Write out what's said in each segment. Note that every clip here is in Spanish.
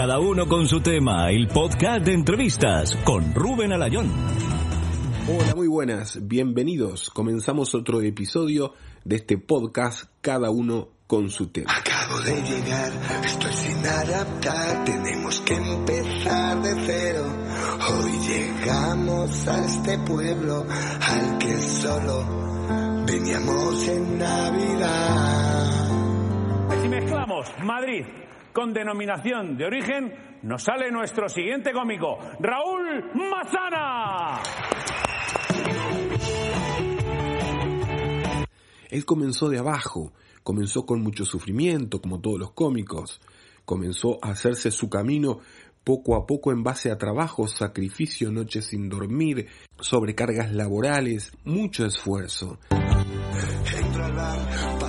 Cada uno con su tema, el podcast de entrevistas con Rubén Alayón. Hola, muy buenas, bienvenidos. Comenzamos otro episodio de este podcast, cada uno con su tema. Acabo de llegar, estoy sin adaptar, tenemos que empezar de cero. Hoy llegamos a este pueblo al que solo veníamos en Navidad. Si mezclamos Madrid con denominación de origen, nos sale nuestro siguiente cómico, Raúl Mazana. Él comenzó de abajo, comenzó con mucho sufrimiento, como todos los cómicos, comenzó a hacerse su camino poco a poco en base a trabajo, sacrificio, noches sin dormir, sobrecargas laborales, mucho esfuerzo. Entro al bar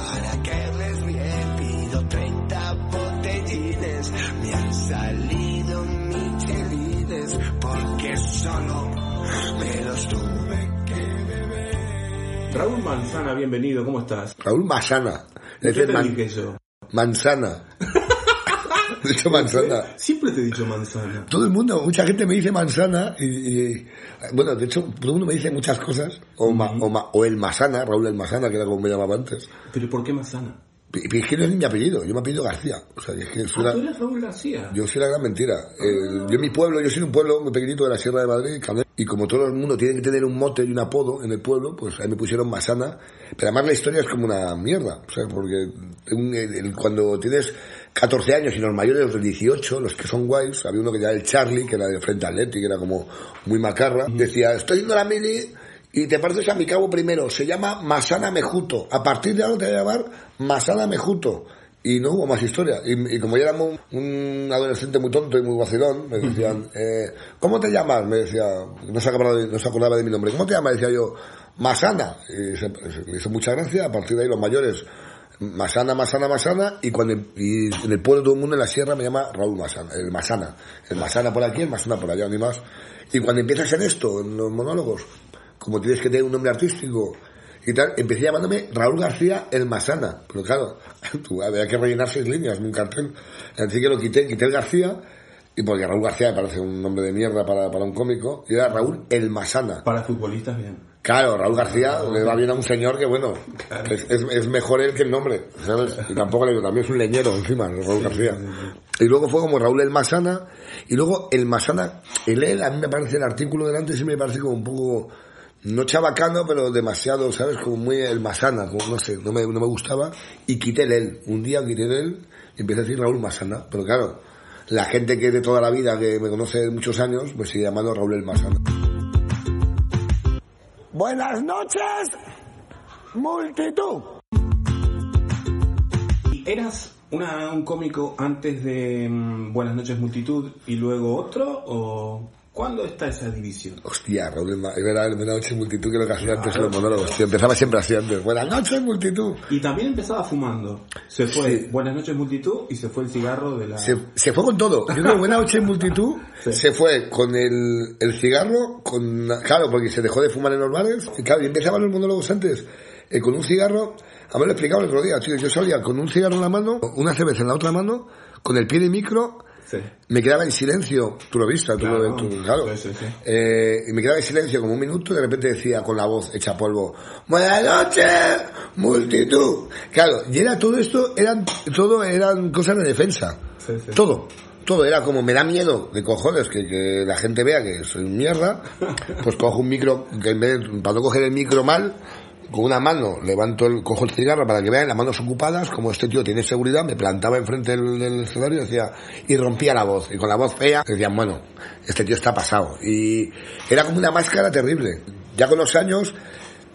Manzana, bienvenido, ¿cómo estás? Raúl Manzana. ¿Qué el te man- dije yo? manzana. De hecho, manzana. Siempre te he dicho manzana. Todo el mundo, mucha gente me dice manzana y, y- bueno, de hecho, todo el mundo me dice muchas cosas. O, ma- o, ma- o el Masana, Raúl el Masana, que era como me llamaba antes. ¿Pero por qué manzana? Es que no es ni mi apellido, yo me apellido García. O sea, es que soy Ah, una- tú eres Raúl García. yo soy la gran mentira. Eh, yo en mi pueblo, yo soy un pueblo muy pequeñito de la Sierra de Madrid, y como todo el mundo tiene que tener un mote y un apodo en el pueblo, pues ahí me pusieron Masana. Pero además la historia es como una mierda, o sea, porque un- el- el- cuando tienes 14 años y los mayores, de 18, los que son guays, había uno que era el Charlie, que era de frente al Leti, que era como muy macarra, decía, estoy yendo a la mili y te pareces a mi cabo primero, se llama Masana Mejuto, a partir de ahora te voy a llamar Masana Mejuto. Y no hubo más historia. Y, y como yo era un, un adolescente muy tonto y muy vacilón, me decían, eh, ¿cómo te llamas? Me decía, no se, acordaba de, no se acordaba de mi nombre. ¿Cómo te llamas? Decía yo, Masana. Y se, se- le hizo mucha gracia. A partir de ahí los mayores, Masana, Masana, Masana. Y cuando y en el pueblo todo el mundo en la sierra me llama Raúl Masana, el Masana. El Masana por aquí, el Masana por allá, ni más. Y cuando empiezas en esto, en los monólogos, como tienes que tener un nombre artístico y tal, empecé llamándome Raúl García el Masana. Pero claro, tú, había que rellenar seis líneas en un cartel. Así que lo quité, quité el García, y porque Raúl García me parece un nombre de mierda para, para un cómico, y era Raúl el Masana. Para futbolistas, bien. Claro, Raúl García le va bien a un señor que, bueno, es, es- es mejor él que el nombre, ¿sabes? Y tampoco le digo, también es un leñero encima, Raúl García. Y luego fue como Raúl el Masana, y luego el Masana, el él, a mí me parece el artículo delante, sí me parece como un poco, no chabacano, pero demasiado, ¿sabes? Como muy el Masana, como no sé, no me, no me gustaba, y quité el él. Un día quité el él, y empecé a decir Raúl Masana, pero claro, la gente que de toda la vida, que me conoce de muchos años, me sigue llamando Raúl el Masana. Buenas noches, multitud. ¿Y eras una, un cómico antes de mm, Buenas noches multitud y luego otro? ¿O cuándo está esa división? Hostia, Raúl, era Buenas noches multitud que lo que hacía antes los monólogos. Tío, empezaba siempre así antes. Buenas noches multitud. Y también empezaba fumando. Se fue Sí. Buenas noches multitud y se fue el cigarro de la... Se, se fue con todo. Yo creo Buenas noches multitud se fue con el, el cigarro, con claro, porque se dejó de fumar en los bares. Y claro, y empezaban los monólogos antes eh, con un cigarro. A mí lo explicaba el otro día, tío. Yo salía con un cigarro en la mano, una cerveza en la otra mano, con el pie de micro. Sí. Me quedaba en silencio, tú lo viste, tú Claro. lo tú- claro. Sí, sí. Eh, y me quedaba en silencio como un minuto y de repente decía con la voz hecha polvo, Buenas noches, multitud. Claro, y era todo esto, eran, todo eran cosas de defensa. Todo. Todo era como, me da miedo de cojones que, que la gente vea que soy mierda, pues cojo un micro, que en vez de, para no coger el micro mal, con una mano levanto el, cojo el cigarro para que vean las manos ocupadas, como este tío tiene seguridad, me plantaba enfrente del, del escenario y decía, y rompía la voz, y con la voz fea decían, bueno, este tío está pasado. Y era como una máscara terrible. Ya con los años,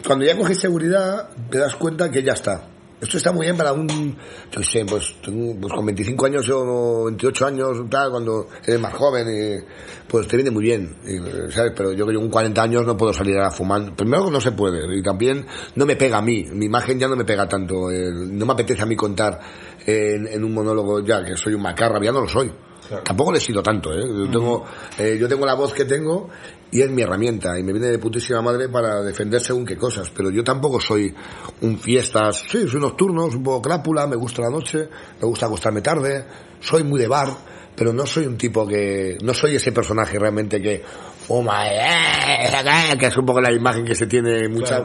cuando ya coges seguridad, te das cuenta que ya está. Esto está muy bien para un, yo sé, pues, pues con 25 años o 28 años, tal, cuando eres más joven, y, pues te viene muy bien, ¿sabes? Pero yo que con 40 años no puedo salir a fumar. Primero no se puede, y también no me pega a mí, mi imagen ya no me pega tanto, el- no me apetece a mí contar en, en un monólogo ya que soy un macarra, ya no lo soy. Tampoco le he sido tanto, ¿eh? Yo tengo, eh, yo tengo la voz que tengo y es mi herramienta y me viene de putísima madre para defender según qué cosas, pero yo tampoco soy un fiestas, sí, soy nocturno, soy un poco crápula, me gusta la noche, me gusta acostarme tarde, soy muy de bar, pero no soy un tipo que, no soy ese personaje realmente que fuma, eh, que es un poco la imagen que se tiene mucha,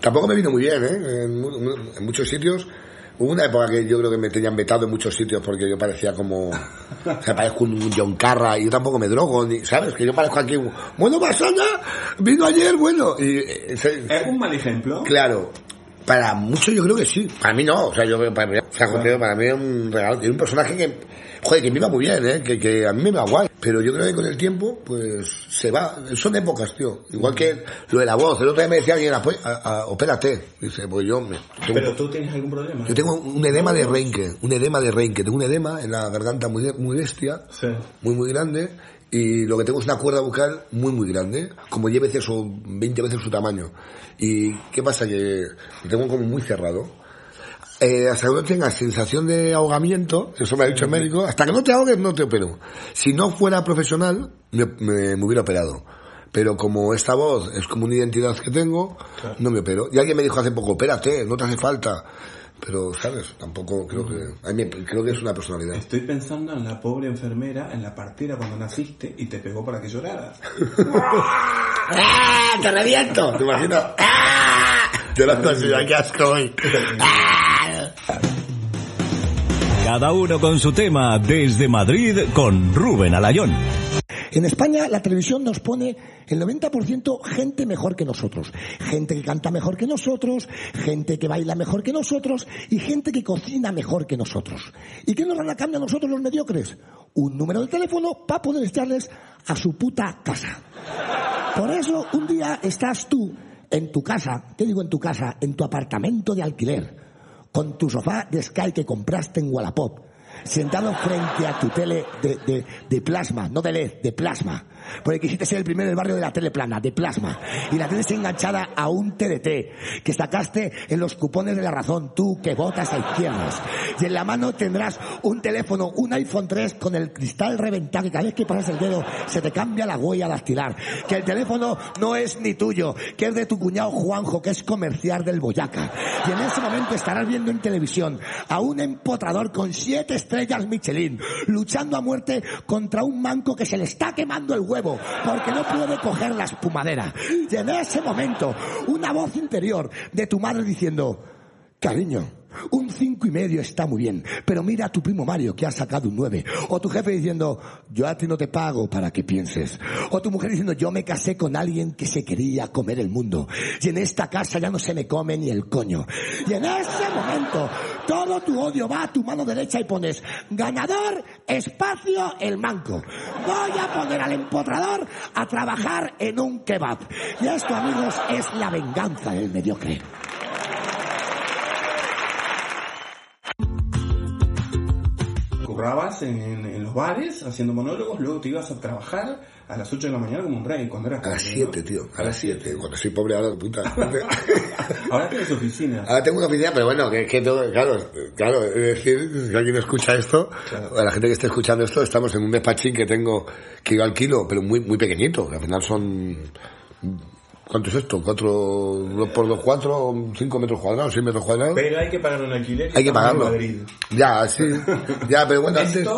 tampoco me vino muy bien, ¿eh? En muchos sitios, hubo una época que yo creo que me tenían vetado en muchos sitios porque yo parecía como, o sea, parezco un John Carra y yo tampoco me drogo, ni, ¿sabes? Que yo parezco aquí, un, bueno, Masana, vino ayer, bueno, y, eh, se- Es un mal ejemplo. Claro, para muchos yo creo que sí. Para mí no, o sea, yo para mí, o sea, José, para mí es un regalo. Tiene un personaje que, joder, que me iba muy bien, ¿eh? que, que a mí me va guay. Pero yo creo que con el tiempo, pues, se va. Son épocas, tío. Igual que lo de la voz. El otro día me decía alguien, "Pues, opérate. Dice, pues yo me... tengo- Pero tú tienes algún problema. yo tengo un edema de Reinke, un edema de Reinke. Tengo un edema en la garganta muy, muy bestia, Sí. muy, muy grande. Y lo que tengo es una cuerda bucal muy, muy grande, como 10 veces o 20 veces su tamaño. ¿Y qué pasa? Que lo tengo como muy cerrado. Eh, hasta que no tengas sensación de ahogamiento, eso me ha dicho el médico, hasta que no te ahogues no te opero. Si no fuera profesional, me, me- me hubiera operado. Pero como esta voz es como una identidad que tengo, no me opero. Y alguien me dijo hace poco, opérate, no te hace falta. Pero, ¿sabes? Tampoco creo que... A mí me- creo que es una personalidad. Estoy pensando en la pobre enfermera en la partera cuando naciste y te pegó para que lloraras. ¡Ah! ¡Te reviento! ¿Te imaginas? ¡Ah! Llorando así, ¡ay, qué asco hoy! ¡Ah! Cada uno con su tema desde Madrid con Rubén Alayón. En España la televisión nos pone el 90% gente mejor que nosotros. Gente que canta mejor que nosotros, gente que baila mejor que nosotros y gente que cocina mejor que nosotros. ¿Y qué nos dan a cambio a nosotros los mediocres? Un número de teléfono para poder echarles a su puta casa. Por eso un día estás tú en tu casa, ¿qué digo en tu casa? En tu apartamento de alquiler, con tu sofá de Sky que compraste en Wallapop, sentado frente a tu tele de, de- plasma, no de LED, de plasma. Porque quisiste ser el primero del barrio de la tele plana, de plasma. Y la tienes enganchada a un TDT que sacaste en los cupones de la razón, tú que votas a izquierdas. Y en la mano tendrás un teléfono, un iPhone 3 con el cristal reventado que cada vez que pasas el dedo se te cambia la huella dactilar. Que el teléfono no es ni tuyo, que es de tu cuñado Juanjo, que es comercial del Boyaca. Y en ese momento estarás viendo en televisión a un empotrador con siete estrellas Michelin, luchando a muerte contra un manco que se le está quemando el huevo, porque no puede coger la espumadera. Y en ese momento, una voz interior de tu madre diciendo, cariño, un cinco y medio está muy bien, pero mira a tu primo Mario que ha sacado un nueve. O tu jefe diciendo, yo a ti no te pago para que pienses. O tu mujer diciendo, yo me casé con alguien que se quería comer el mundo. Y en esta casa ya no se me come ni el coño. Y en ese momento, todo tu odio va a tu mano derecha y pones, ganador, espacio, el manco. Voy a poner al empotrador a trabajar en un kebab. Y esto, amigos, es la venganza del mediocre. Currabas en, en los bares haciendo monólogos, luego te ibas a trabajar a las 8 de la mañana como un rey cuando eras A las pobre, ¿no? 7, tío. A las 7. Cuando soy pobre ahora, puta. Ahora tienes oficina. Ahora tengo una oficina, pero bueno, que, que tengo, claro, claro, es decir, si alguien escucha esto, a la gente que esté escuchando esto, estamos en un despachín que tengo, que yo alquilo, pero muy, muy pequeñito, que al final son, ¿cuánto es esto? ¿Cuatro, dos por dos, cuatro, cinco metros cuadrados, seis metros cuadrados? Pero hay que pagar un alquiler. Hay que en pagarlo. Madrid. Ya, sí. Ya, pero bueno, antes,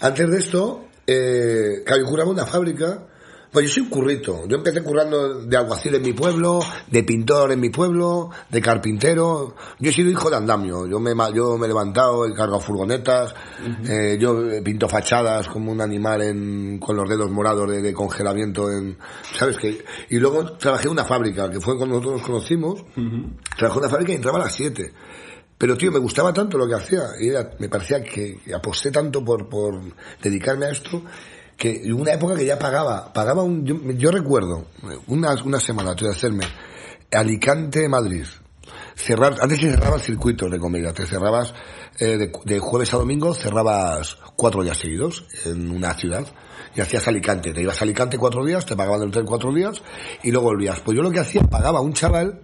antes de esto, eh, claro, yo una fábrica. Pues yo soy un currito. Yo empecé currando de alguacil en mi pueblo, de pintor en mi pueblo, de carpintero. Yo he sido hijo de andamio. Yo me, yo me he levantado, he cargado furgonetas, eh, yo pinto fachadas como un animal en, con los dedos morados de, de congelamiento en, ¿sabes qué? Y luego trabajé en una fábrica, que fue cuando nosotros nos conocimos. Trabajé en una fábrica y entraba a las 7. Pero tío, me gustaba tanto lo que hacía y era- me parecía que, que aposté tanto por, por dedicarme a esto que una época que ya pagaba, pagaba un, yo, recuerdo una, una semana tuve que hacerme Alicante-Madrid. Cerrar, antes se cerraban circuitos de comedia, te cerrabas eh, de, de jueves a domingo, cerrabas cuatro días seguidos en una ciudad y hacías Alicante, te ibas a Alicante cuatro días, te pagaban el hotel cuatro días y luego volvías. Pues yo lo que hacía, pagaba a un chaval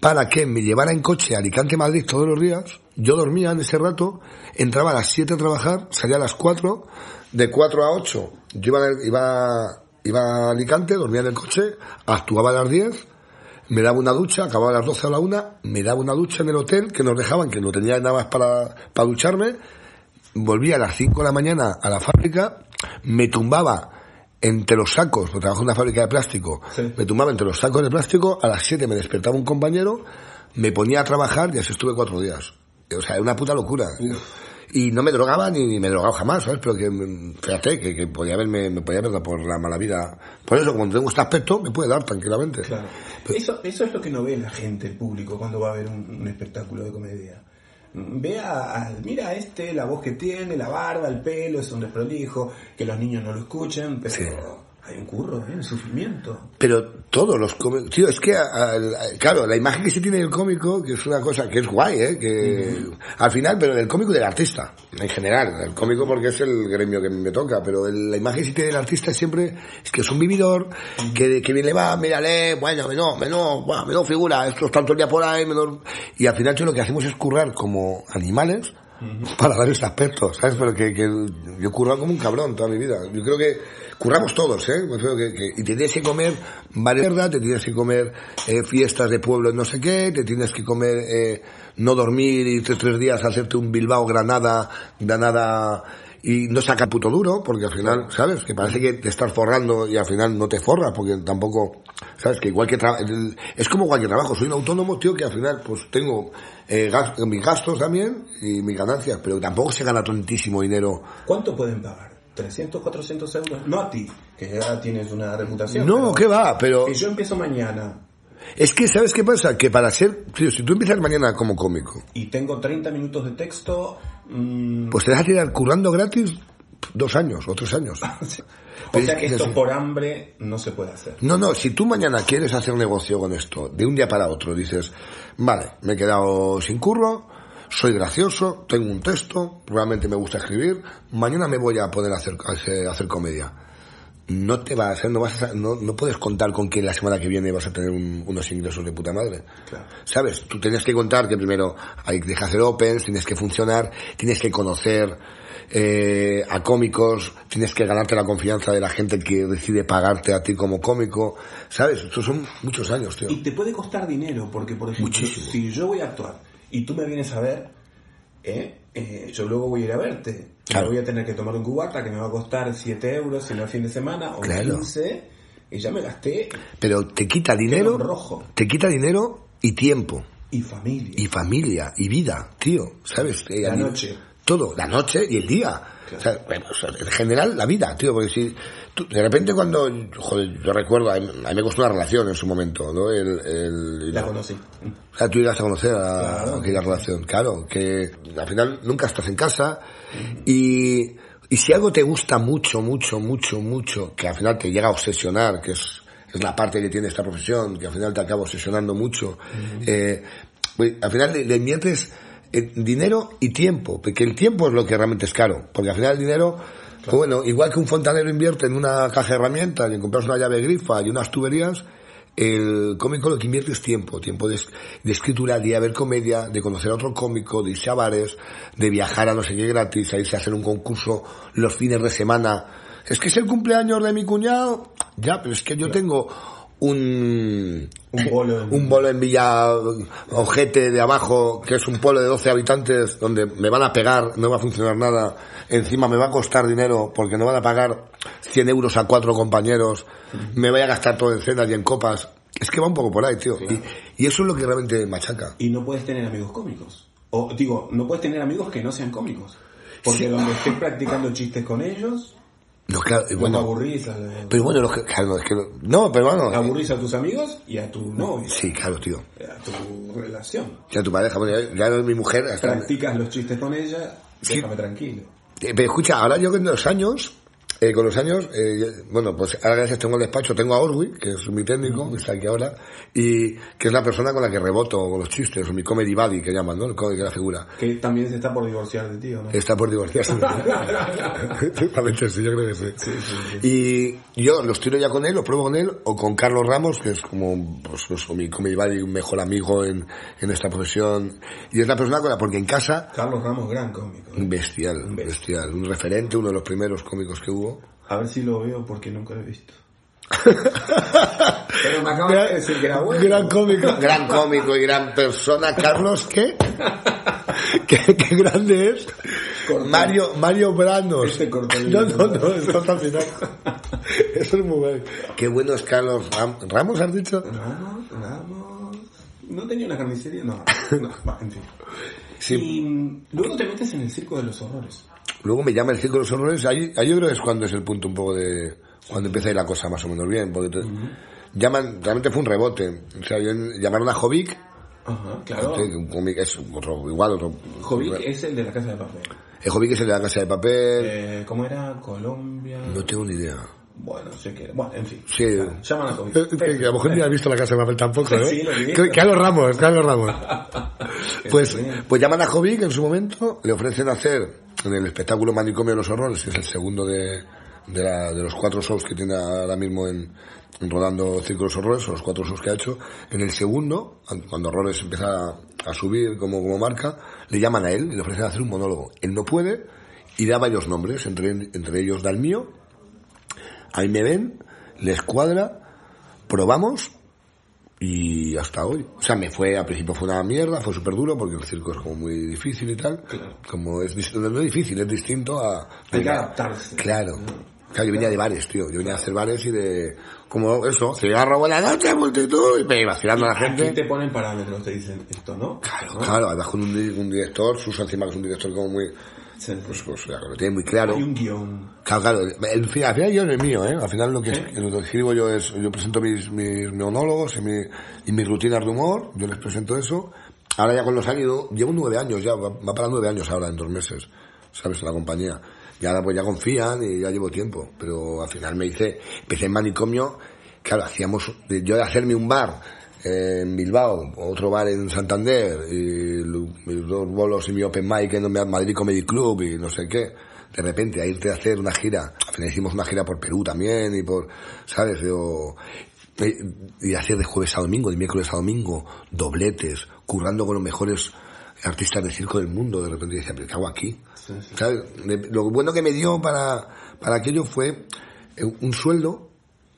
para que me llevara en coche a Alicante-Madrid todos los días. Yo dormía en ese rato, entraba a las 7 a trabajar, salía a las 4, de 4 a 8 yo iba, iba, iba a Alicante, dormía en el coche, actuaba a las 10, me daba una ducha, acababa a las 12 a la 1, me daba una ducha en el hotel que nos dejaban, que no tenía nada más para, para ducharme, volvía a las 5 de la mañana a la fábrica, me tumbaba entre los sacos, porque trabajo en una fábrica de plástico, Sí. me tumbaba entre los sacos de plástico, a las 7 me despertaba un compañero, me ponía a trabajar y así estuve cuatro días. O sea, era una puta locura. Y no me drogaba ni, ni me he drogado jamás, ¿sabes? Pero que, fíjate, que, que podía haberme, me podía haber dado por la mala vida. Por eso, cuando tengo este aspecto, me puede dar tranquilamente. Claro. Eso, eso es lo que no ve la gente, el público, cuando va a ver un, un espectáculo de comedia. Ve a, a- mira a este, la voz que tiene, la barba, el pelo, es un desprolijo, que los niños no lo escuchan, pero Sí. Hay un curro, hay un sufrimiento. Pero todos los cómicos, tío, es que, a- a- claro, la imagen que se tiene del cómico, que es una cosa que es guay, ¿eh? Que, al final, pero del cómico y del artista, en general, el cómico porque es el gremio que me toca, pero el- la imagen que se tiene del artista siempre es que es un vividor, que, que bien le va, mírale, bueno, menos, menos, bueno, menos figura, esto está todo el día por ahí, menos, y al final, tío, lo que hacemos es currar como animales, para dar ese aspecto, ¿sabes? Pero que, que yo he currado como un cabrón toda mi vida. Yo creo que curramos todos, ¿eh? Que, que- y te tienes que comer varias te tienes que comer eh, fiestas de pueblo no sé qué, te tienes que comer eh, no dormir y tres, tres días hacerte un Bilbao, Granada, Granada y no sacar puto duro, porque al final, ¿sabes? Que parece que te estás forrando y al final no te forras, porque tampoco, ¿sabes? Que igual que tra- es como cualquier trabajo, soy un autónomo, tío, que al final pues tengo eh, gas- mis gastos también y mis ganancias, pero tampoco se gana tantísimo dinero. ¿Cuánto pueden pagar? ¿300, 400 euros? No a ti, que ya tienes una reputación. No, ¿qué va? Pero Que yo empiezo mañana es que, ¿sabes qué pasa? Que para ser, si tú empiezas mañana como cómico, y tengo 30 minutos de texto, mm, pues te vas a tirar currando gratis dos años o tres años. o Pero sea que que esto por hambre no se puede hacer. No, no, si tú mañana quieres hacer negocio con esto, de un día para otro, dices, vale, me he quedado sin curro, soy gracioso, tengo un texto, realmente me gusta escribir, mañana me voy a poner a hacer, hacer, comedia. No te vas a hacer, no vas a, no, no puedes contar con que la semana que viene vas a tener un- unos ingresos de puta madre. Claro. ¿Sabes? Tú tienes que contar que primero hay que hacer opens, tienes que funcionar, tienes que conocer eh, a cómicos, tienes que ganarte la confianza de la gente que decide pagarte a ti como cómico. ¿Sabes? Estos son muchos años, tío. Y te puede costar dinero, porque por ejemplo, Muchísimo. si yo voy a actuar y tú me vienes a ver, ¿eh? Eh, yo luego voy a ir a verte. Claro. Voy a tener que tomar un cubata que me va a costar 7 euros si no es fin de semana o Claro. 15 y ya me gasté Pero te quita dinero, en rojo. te quita dinero y tiempo, y familia. y familia, y vida, tío. ¿Sabes? Eh, La mí- noche. Todo, la noche y el día. O sea, bueno, o sea, en general, la vida, tío, porque si tú- de repente cuando, joder, yo recuerdo, a mí, a mí me costó una relación en su momento, ¿no? El, el- La conocí. O sea, tú llegas a conocer a Claro. aquella relación, claro, que al final nunca estás en casa y, y si algo te gusta mucho, mucho, mucho, mucho, que al final te llega a obsesionar, que es, es la parte que tiene esta profesión, que al final te acaba obsesionando mucho, eh, pues, al final le, le inviertes eh, dinero y tiempo, porque el tiempo es lo que realmente es caro, porque al final el dinero, pues bueno, igual que un fontanero invierte en una caja de herramientas y en comprarse una llave grifa y unas tuberías, el cómico lo que invierte es tiempo, tiempo de, de escritura, de ver comedia, de conocer a otro cómico, de irse a bares, de viajar a no sé qué gratis, a irse a hacer un concurso los fines de semana. Es que es el cumpleaños de mi cuñado. Ya, pero es que yo tengo un, Un bolo en- un bolo en Villa Ojete de abajo, que es un pueblo de 12 habitantes, donde me van a pegar, no va a funcionar nada, encima me va a costar dinero porque no van a pagar 100 euros a cuatro compañeros, me voy a gastar todo en cenas y en copas. Es que va un poco por ahí, tío. Y, y eso es lo que realmente machaca. Y no puedes tener amigos cómicos. O digo, no puedes tener amigos que no sean cómicos. Porque donde estés practicando chistes con ellos, Bueno, aburrís a, pero bueno, los que- claro, es que no, no, pero bueno, aburrís a tus amigos y a tu novia, sí, claro, tío. a tu relación. Ya tu pareja, bueno, ya, ya mi mujer, hasta, Practicas los chistes con ella, Sí. déjame tranquilo. Eh, Pero escucha, ahora yo con los años, eh, con los años, eh, bueno, pues ahora gracias tengo el despacho, tengo a Orwi, que es mi técnico, que está aquí ahora, y que es la persona con la que reboto con los chistes, o mi comedy buddy que llaman, ¿no? El comedy que la figura. Que también se está por divorciar de ti, ¿o no? Está por divorciarse. Totalmente, sí, yo creo que sí. Y yo los tiro ya con él, los pruebo con él, o con Carlos Ramos, que es como, pues, pues, mi comedy buddy, un mejor amigo en, en esta profesión. Y es la persona con la, porque en casa, Carlos Ramos, gran cómico. ¿eh? bestial, bestial, un referente, uno de los primeros cómicos que hubo. A ver si lo veo porque nunca lo he visto. Pero me acabas de decir que era bueno. Gran cómico. Gran cómico y gran persona. Carlos, ¿qué? ¿Qué, qué grande es? Mario, Mario Branos. Este el- No, no, no, está al final. Eso es muy bueno. Qué bueno es Carlos Ram- Ramos, has dicho. Ramos, Ramos. ¿No tenía una carnicería? No, no, va, en fin. Sí. Y luego te metes en el circo de los horrores. Luego me llama el Circo de los Horrores. Ahí, ahí yo creo que es cuando es el punto un poco de. Cuando empieza a ir la cosa más o menos bien. Porque te- llaman, realmente fue un rebote. O sea, yo- llamaron a Jovic. Ajá, claro. que un cómic es otro, igual, otro. Jovic es el de la casa de papel. El Jovic es el de la casa de papel. Eh, ¿Cómo era? Colombia. No tengo ni idea. Bueno, sé que. Bueno, en fin. Sí. Llaman a Jovic. Eh, que, que a lo mejor ni has visto la casa de papel tampoco, ¿eh? Sí, lo he visto. Carlos Ramos, Carlos Ramos. Pues, pues llaman a Jovic en su momento, le ofrecen hacer en el espectáculo Manicomio de los Horrores, que es el segundo de, de, la- de los cuatro shows que tiene ahora mismo en, rodando Circo de los Horrores, o los cuatro shows que ha hecho. En el segundo, cuando Horrores empieza a, a subir como, como marca, le llaman a él y le ofrecen hacer un monólogo. Él no puede y da varios nombres, entre, entre ellos da el mío, ahí me ven, les cuadra, probamos y hasta hoy. O sea, me fue, al principio fue una mierda, fue súper duro porque el circo es como muy difícil y tal. Como es, no es difícil, es distinto a... Hay que adaptarse. Claro. Claro, yo venía de bares, tío. Yo venía a hacer bares y de... Como eso, cigarro, buena noche, multitud, y me iba vacilando a la Aquí gente. te ponen parámetros, te dicen esto, ¿no? Claro, ¿No? claro, además con un, un director, Suso encima que es un director como muy... Sí, sí. Pues, pues, lo tiene muy claro. Hay un guion. Claro, claro. El, fin- al final yo no es mío, ¿eh? Al final lo que, es- lo que escribo yo es, yo presento mis, mis monólogos y, mi- y mis rutinas de humor, yo les presento eso. Ahora ya con los años, llevo nueve años ya, va, va para nueve años ahora en dos meses, ¿sabes? En la compañía. Y ahora pues ya confían y ya llevo tiempo. Pero al final me hice, empecé en manicomio, claro, hacíamos, yo de hacerme un bar en Bilbao, otro bar en Santander, y dos bolos y mi open mic en Madrid Comedy Club y no sé qué. De repente, a irte a hacer una gira, al final hicimos una gira por Perú también y por, ¿sabes? Yo, y hacer de jueves a domingo, de miércoles a domingo, dobletes, currando con los mejores artistas de circo del mundo, de repente decía, pero ¿qué hago aquí? Lo bueno que me dio para, para aquello fue eh, un sueldo,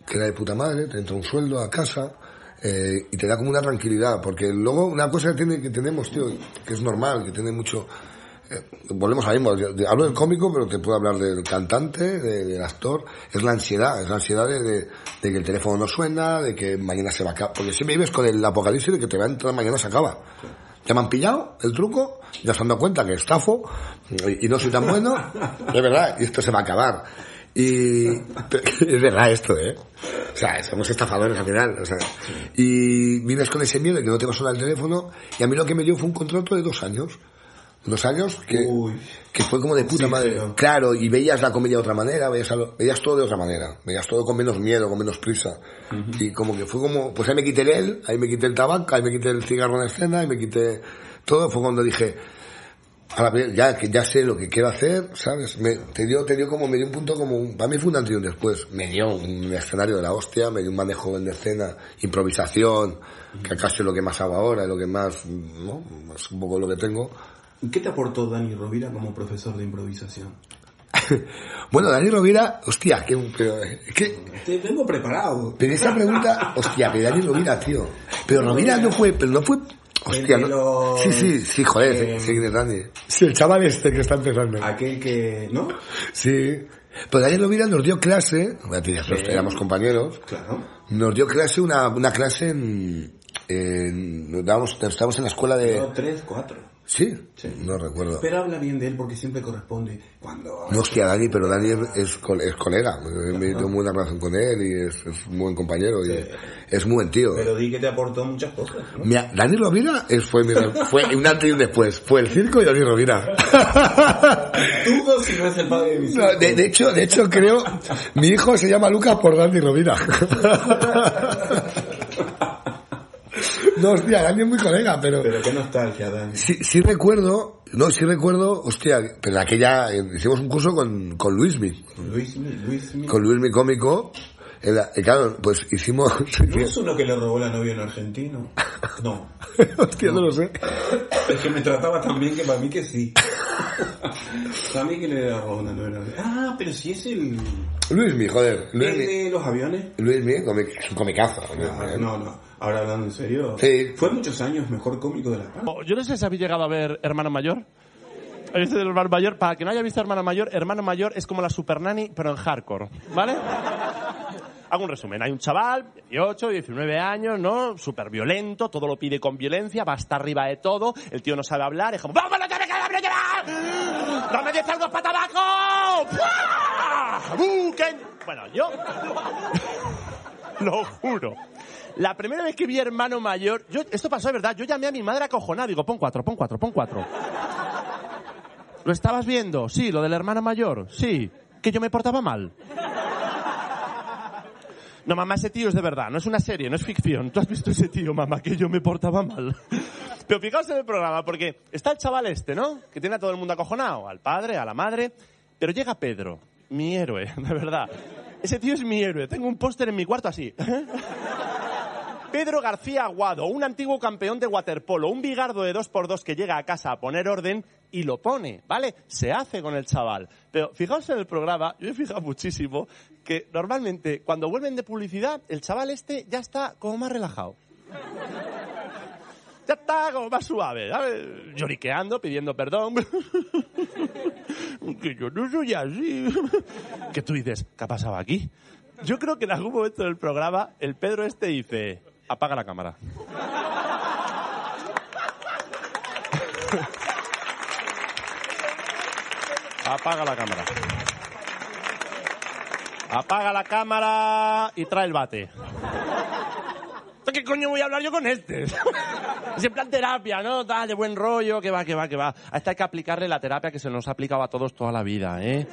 que era de puta madre, te entra un sueldo a casa, eh, y te da como una tranquilidad, porque luego una cosa que, tiene, que tenemos, tío, que es normal, que tiene mucho... eh, volvemos a mismo, de- hablo del cómico, pero te puedo hablar del cantante, de- del actor, es la ansiedad, es la ansiedad de, de- de que el teléfono no suena, de que mañana se va a acabar, porque siempre vives con el apocalipsis de que te va a entrar mañana se acaba. Ya me han pillado el truco, ya se han dado cuenta que estafo y, y no soy tan bueno, es verdad, y esto se va a acabar. Y es verdad esto, ¿eh? O sea, somos estafadores al final, o sea. Y vives con ese miedo de que no te va a sonar el teléfono, y a mí lo que me dio fue un contrato de dos años. Dos años que, Uy. que fue como de puta Sí, madre. Claro, y veías la comedia de otra manera, veías, lo- veías todo de otra manera, veías todo con menos miedo, con menos prisa. Y como que fue como, pues ahí me quité el él, ahí me quité el tabaco, ahí me quité el cigarro en la escena, ahí me quité todo, fue cuando dije, ahora bien, ya que ya sé lo que quiero hacer, ¿sabes? Me, te dio, te dio como, me dio un punto como, un- para mí fue un antes y un después. Me dio un escenario de la hostia, me dio un manejo de escena, improvisación, que acaso es lo que más hago ahora, es lo que más, ¿no? Es un poco lo que tengo. ¿Y ¿Qué te aportó Dani Rovira como profesor de improvisación? Bueno, Dani Rovira, hostia, que, es que, Te tengo preparado. pero esa pregunta, hostia, pero Dani Rovira, tío. Pero Rovira no fue, pero no fue, hostia, El de los- Sí, sí, sí, joder, eh, sí, es Dani. Sí, el chaval este que está empezando. Aquel que... ¿No? Sí. Pero Dani Rovira nos dio clase, bueno, éramos compañeros, Claro. nos dio clase, una, una clase en, dábamos- estábamos en la escuela de, No, tres, cuatro. sí, Sí. no recuerdo. Pero habla bien de él porque siempre corresponde cuando... No, hostia, Dani, pero Dani es, es, es colega. Me, me tengo muy buena relación con él y es, es un buen compañero y es, es muy buen tío. Pero di que te aportó muchas cosas, ¿no? Mira, Dani Rovira fue, mi- fue un antes y un después. Fue el circo y Dani Rovira. Dudo si no es el padre de mis No, de hecho, de hecho creo, mi hijo se llama Lucas por Dani Rovira. No, hostia, Dani es muy colega, pero Pero qué nostalgia, Dani. sí, sí recuerdo, no, sí recuerdo, hostia, pero aquella, eh, hicimos un curso con, con Luismi, Luis, Luis, Luis. con Luismi cómico, en la- y claro, pues hicimos, ¿No es uno que le robó la novia a un argentino? No. hostia, no lo sé. Es que me trataba tan bien que para mí que sí. Para mí que le robó una novia. Ah, pero si es el... Luismi, joder, ¿El Luismi, de los aviones? Luismi, es un comicazo. Ah, No, no. Ahora hablando en serio. Sí. Fue muchos años mejor cómico de la paz. Oh, Yo no sé si habéis llegado a ver Hermano Mayor. Este del hermano mayor, para que no haya visto hermano mayor, hermano mayor es como la super nanny, pero en hardcore, ¿vale? Hago un resumen. Hay un chaval, 18, 19 años, ¿no? Súper violento, todo lo pide con violencia, va hasta arriba de todo, el tío no sabe hablar, es como ¡Vamos, no te me queda llevar! ¡No me des algo para tabaco! ¡Buah! ¡Buquen! Bueno, yo... lo juro. La primera vez que vi hermano mayor, yo, esto pasó de verdad, yo llamé a mi madre acojonada, digo, pon cuatro, pon cuatro, pon cuatro. ¿Lo estabas viendo? Sí, lo del hermano mayor, sí. Que yo me portaba mal. No, mamá, ese tío es de verdad, no es una serie, no es ficción. Tú has visto ese tío, mamá, que yo me portaba mal. Pero fijaos en el programa, porque está el chaval este, ¿no? Que tiene a todo el mundo acojonado, al padre, a la madre. Pero llega Pedro, mi héroe, de verdad. Ese tío es mi héroe. Tengo un póster en mi cuarto así. Pedro García Aguado, un antiguo campeón de waterpolo, un bigardo de dos por dos que llega a casa a poner orden y lo pone, ¿vale? Se hace con el chaval. Pero fijaos en el programa, yo he fijado muchísimo que normalmente cuando vuelven de publicidad, el chaval este ya está como más relajado. Ya está como más suave, ¿sabes? Lloriqueando, pidiendo perdón. que yo no soy así. que tú dices, ¿qué ha pasado aquí? Yo creo que en algún momento del programa el Pedro este dice, apaga la cámara. apaga la cámara. Apaga la cámara y trae el bate. ¿Qué coño voy a hablar yo con este? es en plan terapia, ¿no? Tal, de buen rollo, que va, que va, que va. A esta hay que aplicarle la terapia que se nos ha aplicado a todos toda la vida, ¿eh?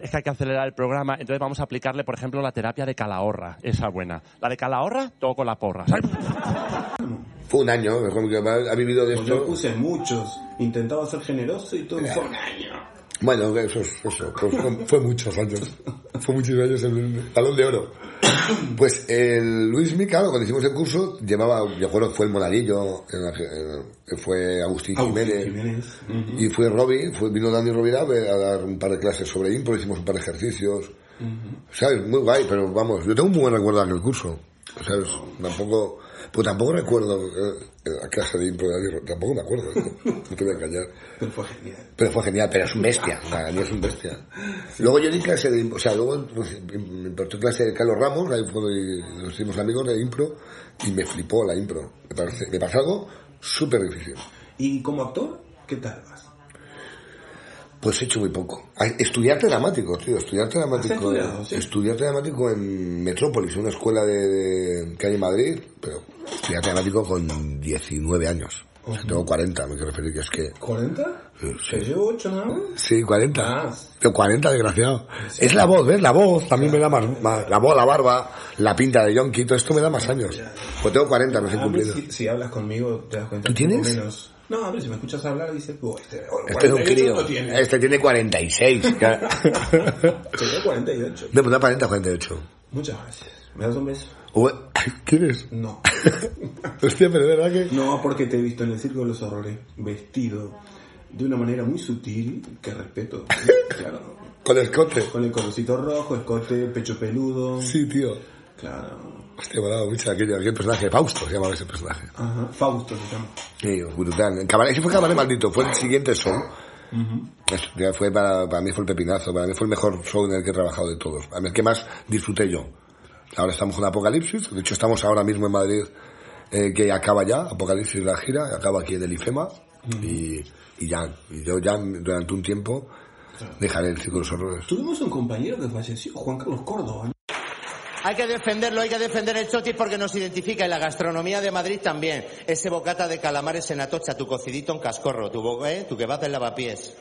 Es que hay que acelerar el programa, entonces vamos a aplicarle, por ejemplo, la terapia de Calahorra, esa buena. La de Calahorra, todo con la porra. ¿sabes? Fue un año, mejor que ha vivido de Pues esto. yo puse muchos. Intentaba ser generoso y todo fue un año. Bueno, eso, es- eso, pues fue, fue muchos años. Fue muchos años el balón de oro. Pues el Luis Micalo, cuando hicimos el curso, llevaba, yo recuerdo, fue el Monarillo, fue Agustín, Agustín Jiménez, y fue Robbie, fue, vino Dani Rovira a dar un par de clases sobre impro, hicimos un par de ejercicios. ¿Sabes? Muy guay, pero vamos, yo tengo un muy buen recuerdo de aquel curso. ¿Sabes? Tampoco, pues tampoco recuerdo eh, la clase de impro tampoco me acuerdo, ¿no? no te voy a engañar. Pero fue genial. Pero fue genial, pero es un bestia, es un bestia. Luego yo di clase de, o sea, luego me impartió clase de Carlos Ramos, ahí fue nos hicimos amigos de impro, y me flipó la impro. Me parece, me parece algo súper difícil. ¿Y como actor? ¿Qué tal vas? Pues he hecho muy poco. Estudiante dramático, tío, estudiante dramático. sí? Estudiante dramático en Metrópolis, una escuela de, de- que hay en Madrid, pero estudiante dramático con 19 años. O sea, tengo 40, me quiero referir que es que... ¿40? Sí. ¿Que llevo 8 nada más? Sí, 40. Más. Pero 40, desgraciado. Es la voz, ¿ves? La voz también me da más, más- La voz, la barba, la pinta de Yonki, todo esto me da más años. Pues tengo 40, me he A mí, cumplido. si, si hablas conmigo, te das cuenta. ¿Tú tienes? Menos. No, hombre, si me escuchas hablar, dices, oh, este, Este es un 48 crío. no tiene. Este tiene 46. claro. Tengo 48. Me pone 40, 48. Muchas gracias. ¿Me das un beso? ¿Quieres? No. Hostia, pero de verdad que... No, porque te he visto en el Circo de los Horrores vestido de una manera muy sutil que respeto. Claro. Con escote. Con el colorcito rojo, escote, pecho peludo. Sí, tío. Claro. Hostia, me ha dado mucho aquel, aquel personaje. Fausto se llamaba ese personaje. Ajá. Fausto se llama. Sí, brutal. Cabaret, ese fue Cabaret Maldito, fue el siguiente show. Eso, ya fue para, para mí fue el pepinazo, para mí fue el mejor show en el que he trabajado de todos, a mí el que más disfruté yo. Ahora estamos con Apocalipsis, de hecho estamos ahora mismo en Madrid, eh, que acaba ya, Apocalipsis la gira, acaba aquí en el IFEMA, y, y ya, y yo ya durante un tiempo dejaré el Circo de los Horrores. Tuvimos un compañero que falleció, Juan Carlos Córdoba. ¿no? Hay que defenderlo, hay que defender el chotis porque nos identifica y la gastronomía de Madrid también. Ese bocata de calamares en Atocha, tu cocidito en cascorro, tu, ¿eh? tu kebab en lavapiés.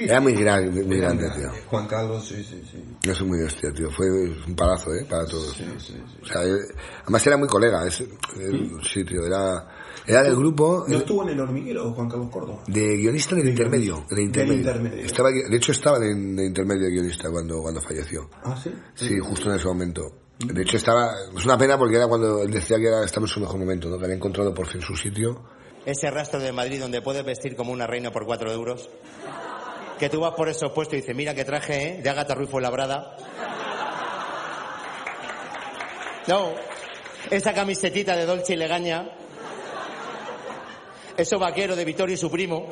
Era muy grande, muy grande, tío. Juan Carlos, sí, sí, sí. Eso es muy hostia, tío. Fue un palazo, ¿eh? Para todos. O sea, eh, además era muy colega. Es, eh, sí, tío. Era, era del grupo ¿No eh, estuvo en el hormiguero Juan Carlos Córdoba? de guionista del intermedio. Del intermedio. intermedio. Estaba, de hecho, estaba en de intermedio de guionista cuando, cuando falleció. Ah, sí. Sí, justo en ese momento. De hecho, estaba. Es una pena porque era cuando él decía que era, estaba en su mejor momento, ¿no? Que había encontrado por fin su sitio. Ese rastro de Madrid donde puedes vestir como una reina por cuatro euros. Que tú vas por esos puestos y dices, mira qué traje, ¿eh? De Agatha Ruiz labrada. No. Esa camisetita de Dolce y Legaña. Eso vaquero de Vittorio y su primo.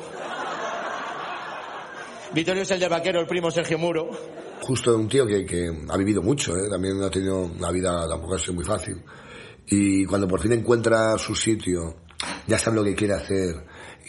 Vittorio es el del vaquero, el primo Sergio Muro. Justo un tío que, que ha vivido mucho, ¿eh? también ha tenido una vida, tampoco ha sido muy fácil. Y cuando por fin encuentra su sitio, ya sabe lo que quiere hacer,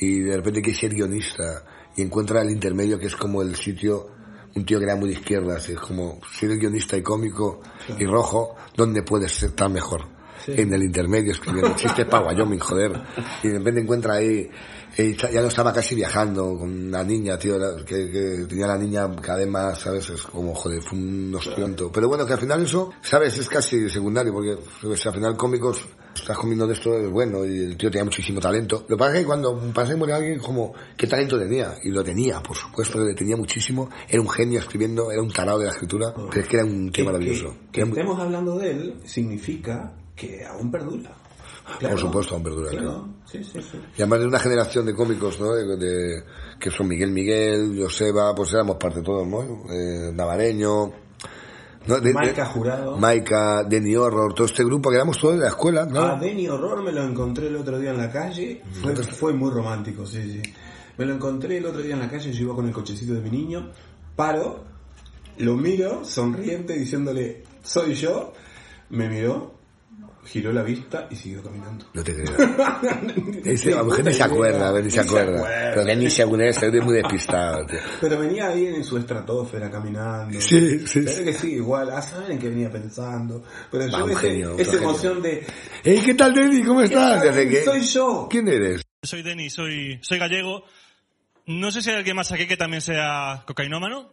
y de repente quiere ser guionista, y encuentra el intermedio que es como el sitio, un tío que era muy de izquierdas, es como ser guionista y cómico y rojo, donde puedes estar mejor. En el intermedio escribiendo chistes para Wyoming, joder. Y de repente encuentra ahí, eh, ya no estaba casi viajando con una niña, tío, que, que tenía la niña cada vez más, ¿sabes? Es como, joder, fue un ostión. Pero bueno, que al final eso, ¿sabes? Es casi secundario, porque pues, al final cómicos, estás comiendo de esto, es bueno, y el tío tenía muchísimo talento. Lo que pasa es que cuando y muere alguien, como, ¿qué talento tenía? Y lo tenía, por supuesto, le tenía muchísimo. Era un genio escribiendo, era un tarado de la escritura, pero es que era un tío Que- maravilloso. Que, que Era muy- estemos hablando de él significa que aún perdura. Por supuesto, aún perdura, Claro. claro. Sí, sí, sí. Y además de una generación de cómicos, ¿no? De, de- que son Miguel Miguel, Joseba, pues éramos parte todos, ¿no? Eh, Navareño, ¿no? De- Maika Jurado. Maika, Denny Horror, todo este grupo que éramos todos de la escuela, ¿no? A Denny Horror me lo encontré el otro día en la calle. Fue, fue muy romántico, sí, sí. Me lo encontré el otro día en la calle, yo iba con el cochecito de mi niño. Paro, lo miro, sonriente, diciéndole, soy yo. Me miró, giró la vista y siguió caminando. No te creo. Ese, a lo mejor ni se acuerda, a ver, ni se Ni se acuerda. acuerda. Pero Denny según es, es muy despistado, tío. Pero venía ahí en su estratosfera caminando. Sí, sí, Pero que sí, igual, ah, saben que venía pensando. Pero Va, yo un ese- genio, esa genio. emoción de, Ey, ¿qué tal, Denny? ¿Cómo estás? tal? Que- Soy yo. ¿Quién eres? Soy Denis, soy, soy gallego. No sé si hay alguien más aquí que también sea cocainómano.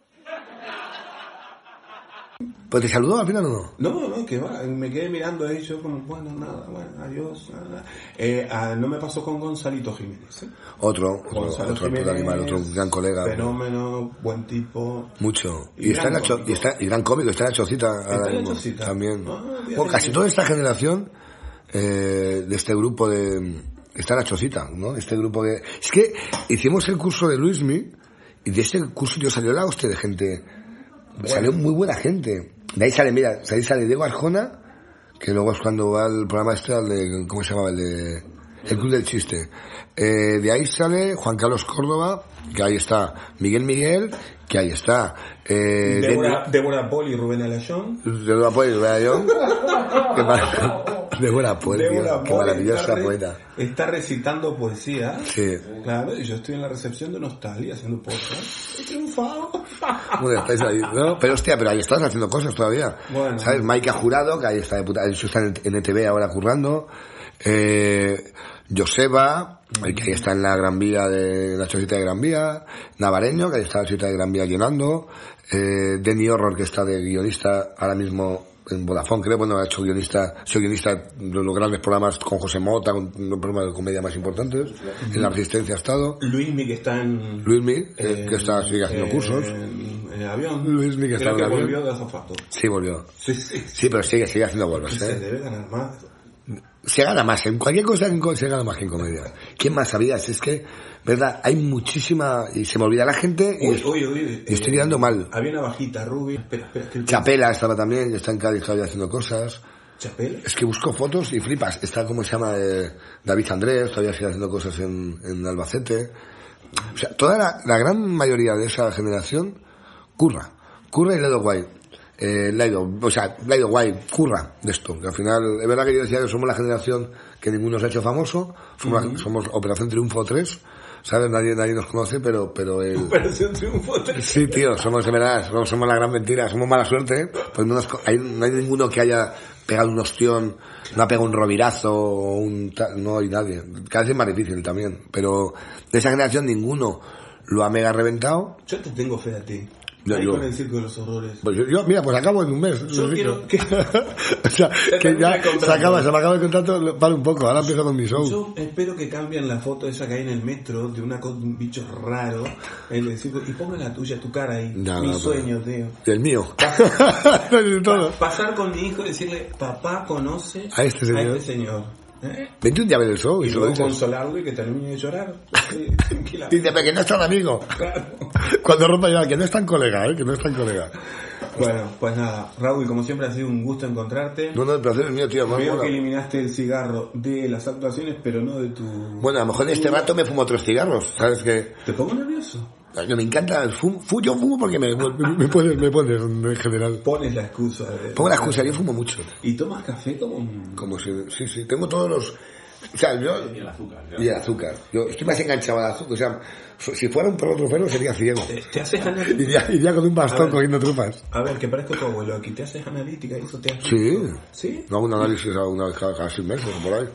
Pues te saludó al final o no? No, no, que va, me quedé mirando ahí yo como, bueno, nada, bueno, adiós, nada. Eh, ah, no me pasó con Gonzalito Jiménez, ¿eh? Otro, otro, Gonzalo otro, Jiménez, animal, otro gran colega. Fenómeno, buen tipo. Mucho. Y Y, está gran en la cho- cómico. y, está, y gran cómico, está ahora en la mismo, Chocita. también. Ah, Bueno, casi toda esta generación eh, de este grupo de... Está en la chocita, ¿no? Este grupo de... Es que hicimos el curso de Luismi y de ese curso yo salió la hostia de gente... Salió muy buena gente. De ahí sale, mira, de ahí sale Diego Arjona, que luego es cuando va el programa este, al de, ¿cómo se llamaba? El de... El Club del Chiste. Eh, de ahí sale Juan Carlos Córdoba, que ahí está Miguel Miguel, que ahí está. Eh, Débora, Débora Paul y Rubén Alayón. Débora Poel, ¿verdad yo? Qué mar- Débora tío, Débora qué maravillosa está re- poeta. Está recitando poesía. Sí. Claro, y yo estoy en la recepción de Nostalgia haciendo podcast. He triunfado. Bueno, estáis ahí, ¿no? Pero hostia, pero ahí estás haciendo cosas todavía. Bueno. ¿Sabes? Maika Jurado, que ahí está de puta, eso está en, en ETV ahora currando. Eh, Joseba, el que ahí está en la Gran Vía de la chocita de Gran Vía. Navareño, que ahí está en la chocita de Gran Vía llenando. Eh, Denny Horror, que está de guionista ahora mismo en Vodafone, creo. Bueno, ha hecho guionista, soy guionista de los grandes programas con José Mota, con los programas de comedia más importantes. En La Resistencia ha estado. Luismi que está en... Luismi, eh, que está, sigue haciendo en- cursos. En, avión. Luismi que está Creo que el avión. volvió de azafato. Sí, volvió. Sí, sí. Sí, pero sigue, sigue haciendo vuelvas, Se ¿eh? debe ganar más. Se gana más, en cualquier cosa se gana más que en comedia. ¿Quién más sabías? Es que, verdad, hay muchísima, y se me olvida la gente, y, y estoy eh, quedando mal. Había una bajita, Ruby. Espera, espera. Que Chapela estaba también, está en Cádiz todavía haciendo cosas. ¿Chapela? Es que busco fotos y flipas. Está, como se llama? Eh, David Andrés, todavía sigue haciendo cosas en, en Albacete. O sea, toda la, la gran mayoría de esa generación curra. Curra y le ido guay. Eh, ido, o sea, le ha ido guay, curra de esto. Que al final, es verdad que yo decía que somos la generación que ninguno se ha hecho famoso. Somos, la- somos Operación Triunfo 3. ¿Sabes? Nadie, nadie nos conoce, pero, pero el, Operación Triunfo 3. Sí, tío, somos de verdad, somos, somos la gran mentira, somos mala suerte, ¿eh? pues no, nos hay, no hay ninguno que haya pegado un ostión, no ha pegado un rovirazo, o un no hay nadie. Cada vez es más difícil también, pero de esa generación ninguno lo ha mega reventado. Yo te tengo fe a ti. Yo- Ahí yo- con el circo de los horrores. Pues yo, yo, mira, pues acabo en un mes. Yo quiero que- o sea, Se que ya se acaba, se me acaba el contrato, para un poco, ahora empiezo con mi show. Yo espero que cambien la foto esa que hay en el metro de una un bicho raro en el circo y pongan la tuya, tu cara ahí. No, Mi no, sueño, tío. El mío. Todo. Pasar con mi hijo y decirle, papá conoce A este señor. este señor. ¿Eh? Vente un día a ver el show y, Y luego consolarlo y que termine de llorar. Dice, pero que no es tan amigo. Claro. Cuando rompa ya, que no es tan colega, ¿eh? que no es tan colega. Bueno, pues nada, Raúl, como siempre ha sido un gusto encontrarte. No, no, el placer es mío, tío. Veo mola. que eliminaste el cigarro de las actuaciones, pero no de tu... Bueno, a lo mejor en este rato me fumo tres cigarros, ¿sabes qué? ¿Te pongo nervioso? No, me encanta el fumo. Fu- yo fumo porque me, me, me pones, me pones en general. Pones la excusa. de- Pongo la excusa, yo fumo mucho. ¿Y tomas café como un... Como si, sí, sí, tengo todos los... O sea, yo... Y el azúcar. Y el azúcar. Yo estoy más enganchado al azúcar. O sea, si fuera un perro trufero sería ciego. Te, te haces analítica. Iría, iría con un A bastón ver. cogiendo trufas. A ver, que parezco tu abuelo aquí. ¿Te haces analítica y eso te hace... Sí. ¿Sí? No hago un análisis a una vez cada, cada seis meses o por ahí.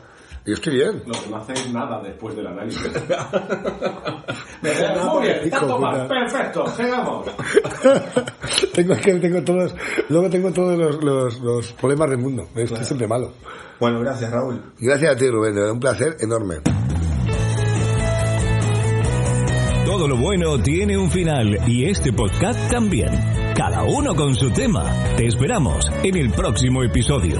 Y estoy bien. No, no hacéis nada después del análisis. Muy bien, tanto más. Perfecto, sigamos. tengo, es que tengo todos, luego tengo todos los, los, los problemas del mundo. Estoy siempre malo. Bueno, gracias, Raúl. Gracias a ti, Rubén. Un placer enorme. Todo lo bueno tiene un final y este podcast también. Cada uno con su tema. Te esperamos en el próximo episodio.